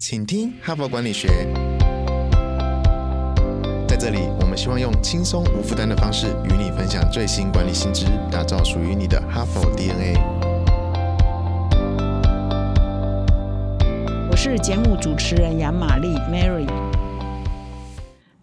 请听哈佛管理学。在这里，我们希望用轻松无负担的方式与你分享最新管理新知，打造属于你的哈佛 DNA。我是节目主持人杨玛丽 Mary。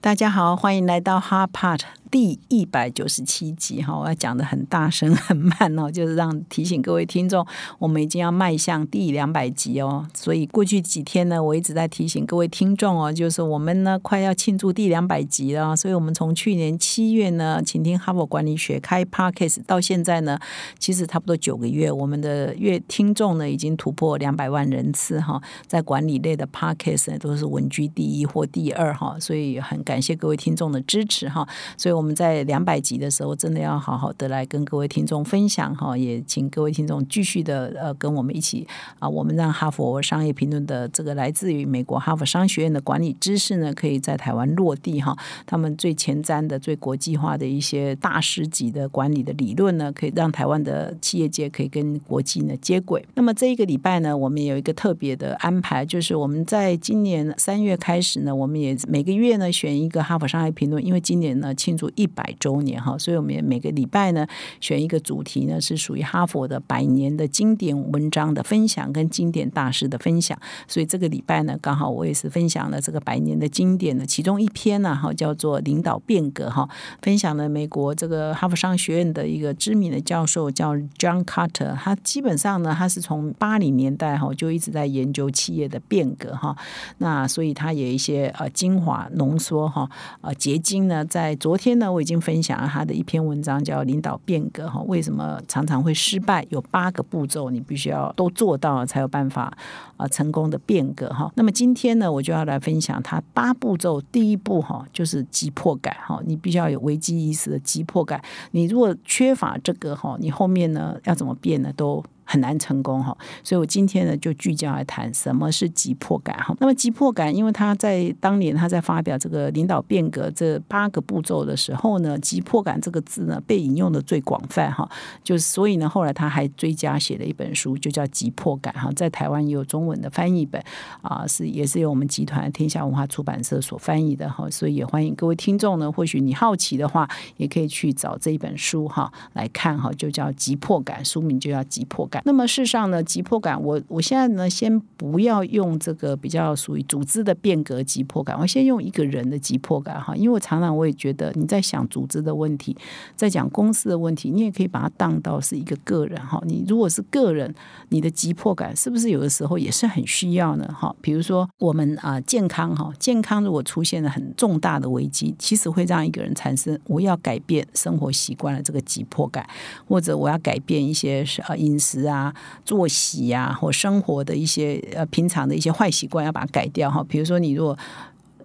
大家好，欢迎来到哈 Part。第一百九十七集哈，我要讲的很大声很慢哦，就是让提醒各位听众，我们已经要迈向第两百集哦。所以过去几天呢，我一直在提醒各位听众哦，就是我们呢快要庆祝第两百集了。所以我们从去年七月呢，请听哈佛管理学开 Podcast 到现在呢，其实差不多九个月，我们的月听众呢已经突破两百万人次哈，在管理类的 Podcast 呢都是稳居第一或第二哈，所以很感谢各位听众的支持哈。所以我们我们在两百集的时候，真的要好好的来跟各位听众分享哈，也请各位听众继续的呃跟我们一起啊，我们让哈佛商业评论的这个来自于美国哈佛商学院的管理知识呢，可以在台湾落地哈。他们最前瞻的、最国际化的一些大师级的管理的理论呢，可以让台湾的企业界可以跟国际呢接轨。那么这一个礼拜呢，我们有一个特别的安排，就是我们在今年三月开始呢，我们也每个月呢选一个哈佛商业评论，因为今年呢庆祝。一百周年哈，所以我们也每个礼拜呢选一个主题呢，是属于哈佛的百年的经典文章的分享跟经典大师的分享。所以这个礼拜呢，刚好我也是分享了这个百年的经典的其中一篇呢，哈，叫做《领导变革》哈，分享了美国这个哈佛商学院的一个知名的教授叫 John Carter，他基本上呢，他是从八零年代哈就一直在研究企业的变革哈，那所以他有一些呃精华浓缩哈呃结晶呢，在昨天那我已经分享了他的一篇文章，叫《领导变革》哈，为什么常常会失败？有八个步骤，你必须要都做到，才有办法啊成功的变革哈。那么今天呢，我就要来分享他八步骤。第一步哈，就是急迫感哈，你必须要有危机意识的急迫感。你如果缺乏这个哈，你后面呢要怎么变呢？都很难成功哈，所以我今天呢就聚焦来谈什么是急迫感哈。那么急迫感，因为他在当年他在发表这个领导变革这八个步骤的时候呢，急迫感这个字呢被引用的最广泛哈，就是所以呢后来他还追加写了一本书，就叫急迫感哈，在台湾也有中文的翻译本啊，是也是由我们集团天下文化出版社所翻译的哈，所以也欢迎各位听众呢，或许你好奇的话，也可以去找这一本书哈来看哈，就叫急迫感，书名就叫急迫感。那么事实上呢，急迫感，我我现在呢，先不要用这个比较属于组织的变革急迫感，我先用一个人的急迫感哈，因为我常常我也觉得你在想组织的问题，在讲公司的问题，你也可以把它当到是一个个人哈。你如果是个人，你的急迫感是不是有的时候也是很需要呢？哈，比如说我们啊健康哈，健康如果出现了很重大的危机，其实会让一个人产生我要改变生活习惯的这个急迫感，或者我要改变一些呃饮食。啊，作息啊，或生活的一些呃平常的一些坏习惯，要把它改掉哈。比如说，你如果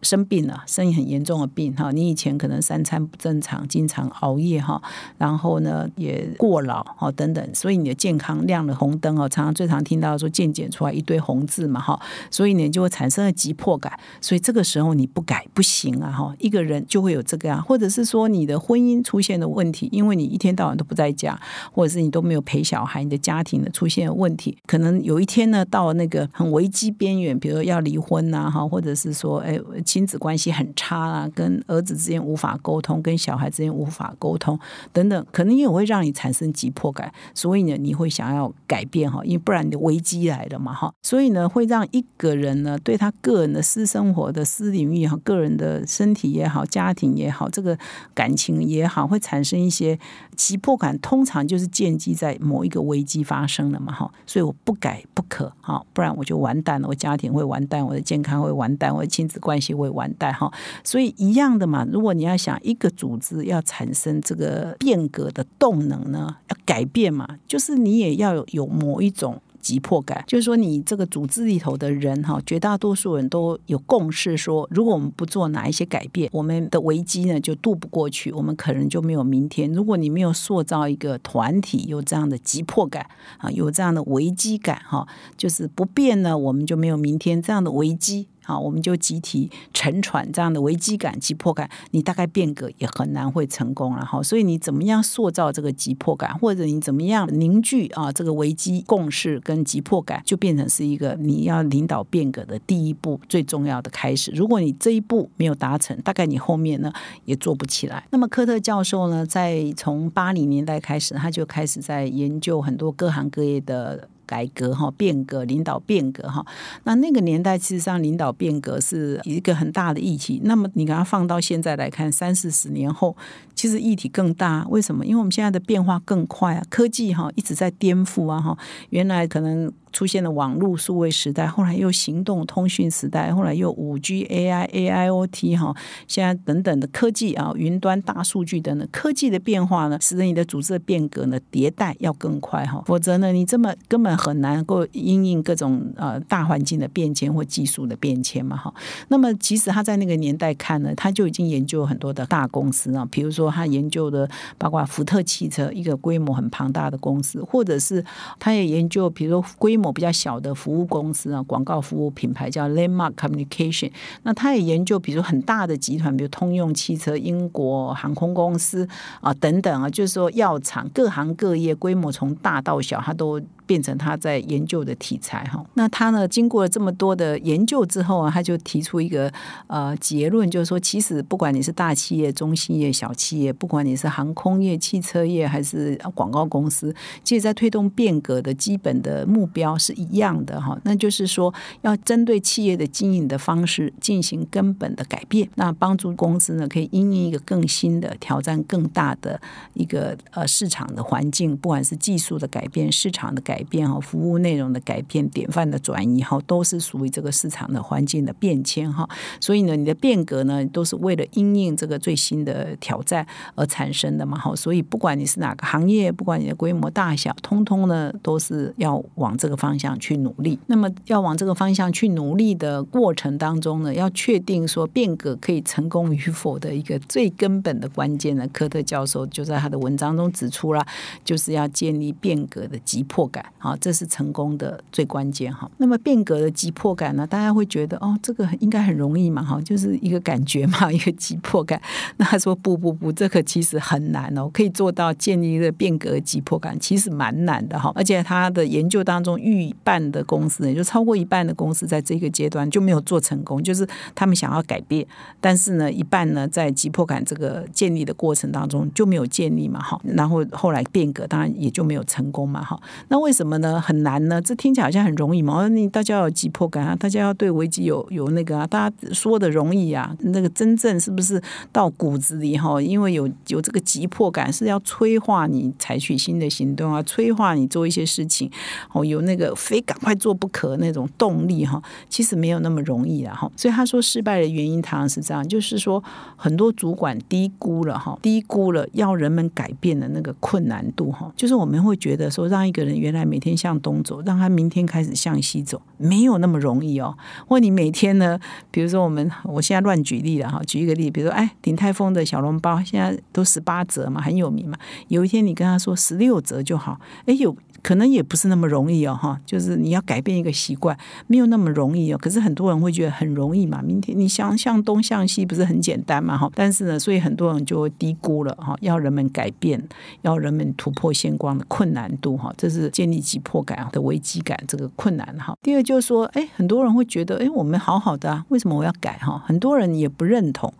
生病了，生意很严重的病哈，你以前可能三餐不正常，经常熬夜哈，然后呢也过劳哈等等，所以你的健康亮了红灯哦，常常最常听到说健检出来一堆红字嘛哈，所以你就会产生了急迫感，所以这个时候你不改不行啊哈，一个人就会有这个啊，或者是说你的婚姻出现的问题，因为你一天到晚都不在家，或者是你都没有陪小孩，你的家庭的出现问题，可能有一天呢到那个很危机边缘，比如要离婚呐哈，或者是说哎。亲子关系很差啊，跟儿子之间无法沟通，跟小孩之间无法沟通等等，可能也会让你产生急迫感。所以呢，你会想要改变哈，因为不然你的危机来了嘛哈。所以呢，会让一个人呢，对他个人的私生活的私领域哈，个人的身体也好，家庭也好，这个感情也好，会产生一些急迫感。通常就是建基在某一个危机发生了嘛哈。所以我不改不可哈，不然我就完蛋了，我家庭会完蛋，我的健康会完蛋，我的亲子关系。会完蛋哈，所以一样的嘛。如果你要想一个组织要产生这个变革的动能呢，要改变嘛，就是你也要有某一种。急迫感，就是说，你这个组织里头的人哈，绝大多数人都有共识，说如果我们不做哪一些改变，我们的危机呢就渡不过去，我们可能就没有明天。如果你没有塑造一个团体，有这样的急迫感啊，有这样的危机感哈，就是不变呢，我们就没有明天这样的危机。啊，我们就集体沉船这样的危机感、急迫感，你大概变革也很难会成功了哈。所以你怎么样塑造这个急迫感，或者你怎么样凝聚啊这个危机共识跟急迫感，就变成是一个你要领导变革的第一步最重要的开始。如果你这一步没有达成，大概你后面呢也做不起来。那么科特教授呢，在从八零年代开始，他就开始在研究很多各行各业的。改革哈，变革领导变革哈，那那个年代其实上领导变革是一个很大的议题。那么你给它放到现在来看，三四十年后，其实议题更大。为什么？因为我们现在的变化更快啊，科技哈一直在颠覆啊哈。原来可能。出现了网络数位时代，后来又行动通讯时代，后来又五 G、AI、AIoT 哈，现在等等的科技啊，云端、大数据等等科技的变化呢，使得你的组织的变革呢迭代要更快哈，否则呢，你这么根本很难够应应各种呃大环境的变迁或技术的变迁嘛哈。那么其实他在那个年代看呢，他就已经研究很多的大公司啊，比如说他研究的包括福特汽车一个规模很庞大的公司，或者是他也研究比如说规某比较小的服务公司啊，广告服务品牌叫 Landmark Communication。那他也研究，比如很大的集团，比如通用汽车、英国航空公司啊等等啊，就是说药厂各行各业规模从大到小，他都。变成他在研究的题材哈，那他呢经过了这么多的研究之后啊，他就提出一个呃结论，就是说，其实不管你是大企业、中企业、小企业，不管你是航空业、汽车业还是广告公司，其实在推动变革的基本的目标是一样的哈，那就是说要针对企业的经营的方式进行根本的改变，那帮助公司呢可以应应一个更新的挑战、更大的一个呃市场的环境，不管是技术的改变、市场的改。改变哈，服务内容的改变、典范的转移哈，都是属于这个市场的环境的变迁哈。所以呢，你的变革呢，都是为了应应这个最新的挑战而产生的嘛哈。所以不管你是哪个行业，不管你的规模大小，通通呢都是要往这个方向去努力。那么要往这个方向去努力的过程当中呢，要确定说变革可以成功与否的一个最根本的关键呢，科特教授就在他的文章中指出了，就是要建立变革的急迫感。好，这是成功的最关键哈。那么变革的急迫感呢？大家会觉得哦，这个应该很容易嘛，哈，就是一个感觉嘛，一个急迫感。那他说不不不，这个其实很难哦，可以做到建立一个变革急迫感，其实蛮难的哈。而且他的研究当中，一半的公司，也就超过一半的公司，在这个阶段就没有做成功，就是他们想要改变，但是呢，一半呢，在急迫感这个建立的过程当中就没有建立嘛，哈。然后后来变革，当然也就没有成功嘛，哈。那为为什么呢？很难呢？这听起来好像很容易嘛。你大家有急迫感啊，大家要对危机有有那个啊，大家说的容易啊，那个真正是不是到骨子里哈？因为有有这个急迫感，是要催化你采取新的行动啊，催化你做一些事情哦，有那个非赶快做不可那种动力哈。其实没有那么容易啊哈。所以他说失败的原因，常常是这样，就是说很多主管低估了哈，低估了要人们改变的那个困难度哈。就是我们会觉得说，让一个人原来每天向东走，让他明天开始向西走，没有那么容易哦。或你每天呢，比如说我们，我现在乱举例了哈，举一个例，比如说，哎，鼎泰丰的小笼包现在都十八折嘛，很有名嘛。有一天你跟他说十六折就好，哎，有。可能也不是那么容易哦，哈，就是你要改变一个习惯，没有那么容易哦。可是很多人会觉得很容易嘛，明天你想向东向西不是很简单嘛，哈。但是呢，所以很多人就低估了哈，要人们改变，要人们突破现光的困难度哈，这是建立急迫感的危机感这个困难哈。第二就是说，哎，很多人会觉得，哎，我们好好的啊，为什么我要改哈？很多人也不认同。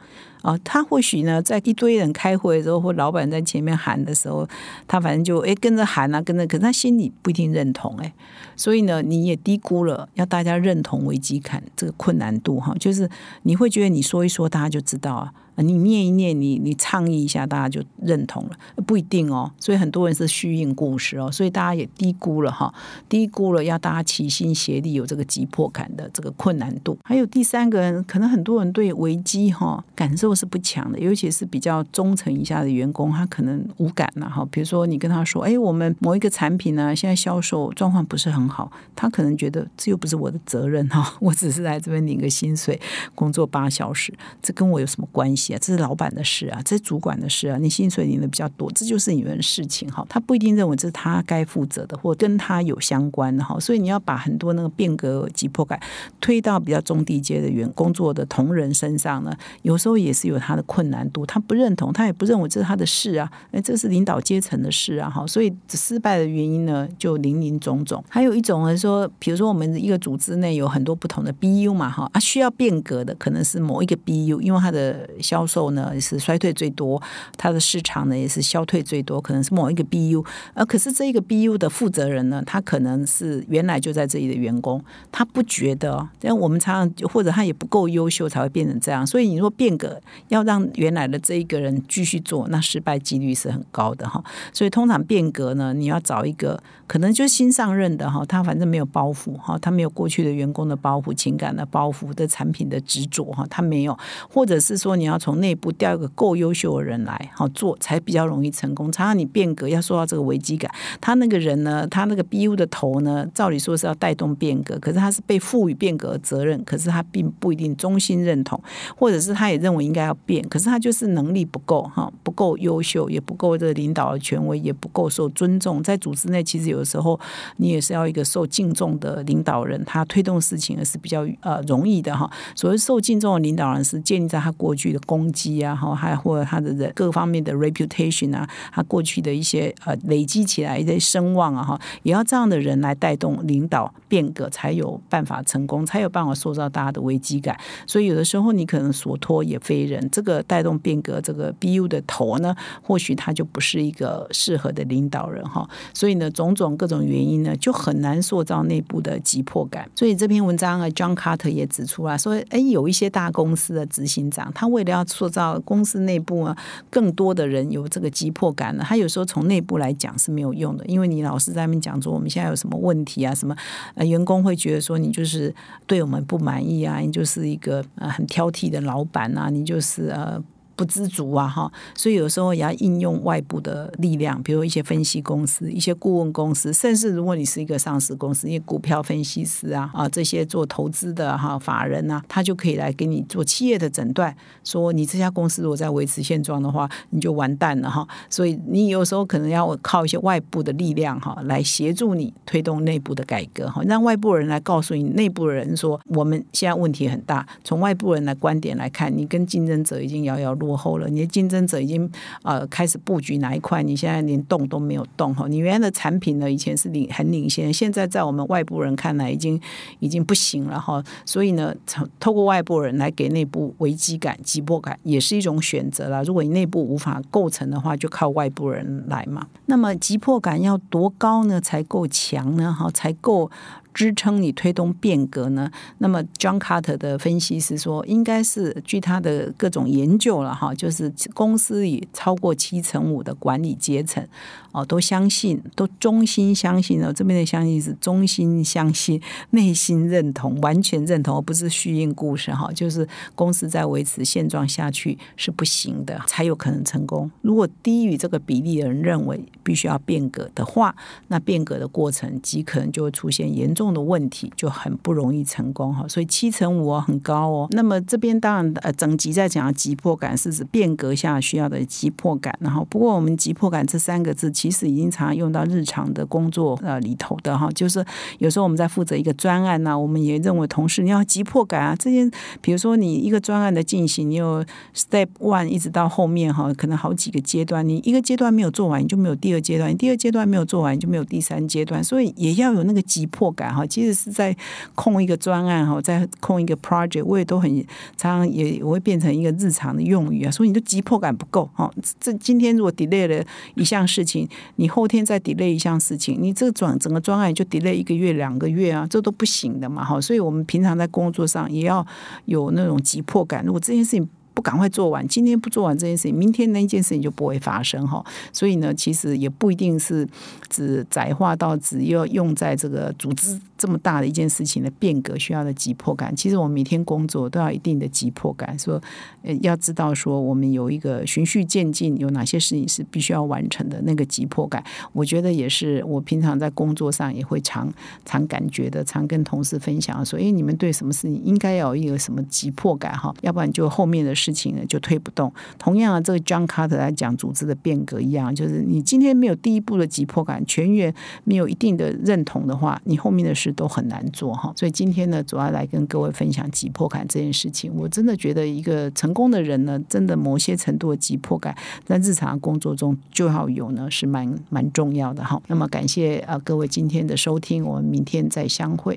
啊，他或许呢，在一堆人开会的时候，或老板在前面喊的时候，他反正就哎跟着喊啊，跟着，可是他心里不一定认同哎，所以呢，你也低估了要大家认同危机感这个困难度哈，就是你会觉得你说一说，大家就知道啊。你念一念，你你倡议一下，大家就认同了，不一定哦。所以很多人是虚应故事哦，所以大家也低估了哈，低估了要大家齐心协力有这个急迫感的这个困难度。还有第三个人，可能很多人对危机哈感受是不强的，尤其是比较忠诚以下的员工，他可能无感了哈。比如说你跟他说，哎，我们某一个产品呢，现在销售状况不是很好，他可能觉得这又不是我的责任哈，我只是来这边领个薪水，工作八小时，这跟我有什么关系？系啊，这是老板的事啊，这是主管的事啊，你薪水领的比较多，这就是你们的事情哈。他不一定认为这是他该负责的，或跟他有相关的哈。所以你要把很多那个变革急迫感推到比较中低阶的员工作的同仁身上呢，有时候也是有他的困难度，他不认同，他也不认为这是他的事啊，哎，这是领导阶层的事啊，哈。所以失败的原因呢，就林林总总。还有一种呢，说，比如说我们一个组织内有很多不同的 BU 嘛，哈，啊，需要变革的可能是某一个 BU，因为它的销售呢也是衰退最多，它的市场呢也是消退最多，可能是某一个 BU。而可是这一个 BU 的负责人呢，他可能是原来就在这里的员工，他不觉得，因为我们常常或者他也不够优秀才会变成这样。所以你说变革要让原来的这一个人继续做，那失败几率是很高的哈。所以通常变革呢，你要找一个可能就新上任的哈，他反正没有包袱哈，他没有过去的员工的包袱、情感的包袱的产品的执着哈，他没有，或者是说你要从内部调一个够优秀的人来好做，才比较容易成功。常常你变革要受到这个危机感，他那个人呢，他那个 BU 的头呢，照理说是要带动变革，可是他是被赋予变革责任，可是他并不一定衷心认同，或者是他也认为应该要变，可是他就是能力不够哈，不够优秀，也不够这个领导的权威，也不够受尊重，在组织内其实有的时候你也是要一个受敬重的领导人，他推动事情是比较呃容易的哈。所谓受敬重的领导人是建立在他过去的攻击啊，哈，还或者他的人各方面的 reputation 啊，他过去的一些呃累积起来的声望啊，哈，也要这样的人来带动领导变革，才有办法成功，才有办法塑造大家的危机感。所以有的时候你可能所托也非人，这个带动变革这个 BU 的头呢，或许他就不是一个适合的领导人哈。所以呢，种种各种原因呢，就很难塑造内部的急迫感。所以这篇文章啊，John Carter 也指出啊说，哎，有一些大公司的执行长，他为了要塑造公司内部啊更多的人有这个急迫感呢，他有时候从内部来讲是没有用的，因为你老是在那边讲说我们现在有什么问题啊，什么呃员工会觉得说你就是对我们不满意啊，你就是一个呃很挑剔的老板啊，你就是呃。不知足啊，哈，所以有时候也要应用外部的力量，比如一些分析公司、一些顾问公司，甚至如果你是一个上市公司，一些股票分析师啊，啊，这些做投资的哈法人啊，他就可以来给你做企业的诊断，说你这家公司如果在维持现状的话，你就完蛋了哈。所以你有时候可能要靠一些外部的力量哈，来协助你推动内部的改革哈，让外部人来告诉你内部人说，我们现在问题很大，从外部人的观点来看，你跟竞争者已经遥遥落。落后了，你的竞争者已经呃开始布局哪一块，你现在连动都没有动哈。你原来的产品呢，以前是领很领先，现在在我们外部人看来已经已经不行了哈。所以呢，透过外部人来给内部危机感、急迫感，也是一种选择了。如果你内部无法构成的话，就靠外部人来嘛。那么急迫感要多高呢，才够强呢？哈，才够。支撑你推动变革呢？那么 John Carter 的分析是说，应该是据他的各种研究了哈，就是公司里超过七成五的管理阶层哦，都相信，都衷心相信了。这边的相信是衷心相信，内心认同，完全认同，而不是虚应故事哈。就是公司在维持现状下去是不行的，才有可能成功。如果低于这个比例的人认为必须要变革的话，那变革的过程极可能就会出现严重。重的问题就很不容易成功哈，所以七成五很高哦。那么这边当然呃，整集在讲急迫感是指变革下需要的急迫感。然后不过我们急迫感这三个字其实已经常用到日常的工作呃里头的哈，就是有时候我们在负责一个专案呢，我们也认为同事你要急迫感啊。这些比如说你一个专案的进行，你有 step one 一直到后面哈，可能好几个阶段，你一个阶段没有做完，你就没有第二阶段；第二阶段没有做完，你就没有第三阶段。所以也要有那个急迫感。哈，即使是在控一个专案哈，在控一个 project，我也都很常常也我会变成一个日常的用语啊。所以你的急迫感不够哈。这今天如果 delay 了一项事情，你后天再 delay 一项事情，你这个转整个专案就 delay 一个月两个月啊，这都不行的嘛哈。所以我们平常在工作上也要有那种急迫感。如果这件事情，赶快做完，今天不做完这件事情，明天那一件事情就不会发生哈。所以呢，其实也不一定是只窄化到只要用在这个组织这么大的一件事情的变革需要的急迫感。其实我们每天工作都要一定的急迫感，说呃要知道说我们有一个循序渐进，有哪些事情是必须要完成的那个急迫感。我觉得也是我平常在工作上也会常常感觉的，常跟同事分享说，哎，你们对什么事情应该要有一个什么急迫感哈，要不然就后面的事。事情呢就推不动。同样啊，这个 John Carter 来讲组织的变革一样，就是你今天没有第一步的急迫感，全员没有一定的认同的话，你后面的事都很难做哈。所以今天呢，主要来跟各位分享急迫感这件事情。我真的觉得一个成功的人呢，真的某些程度的急迫感，在日常工作中就要有呢，是蛮蛮重要的哈。那么感谢啊各位今天的收听，我们明天再相会。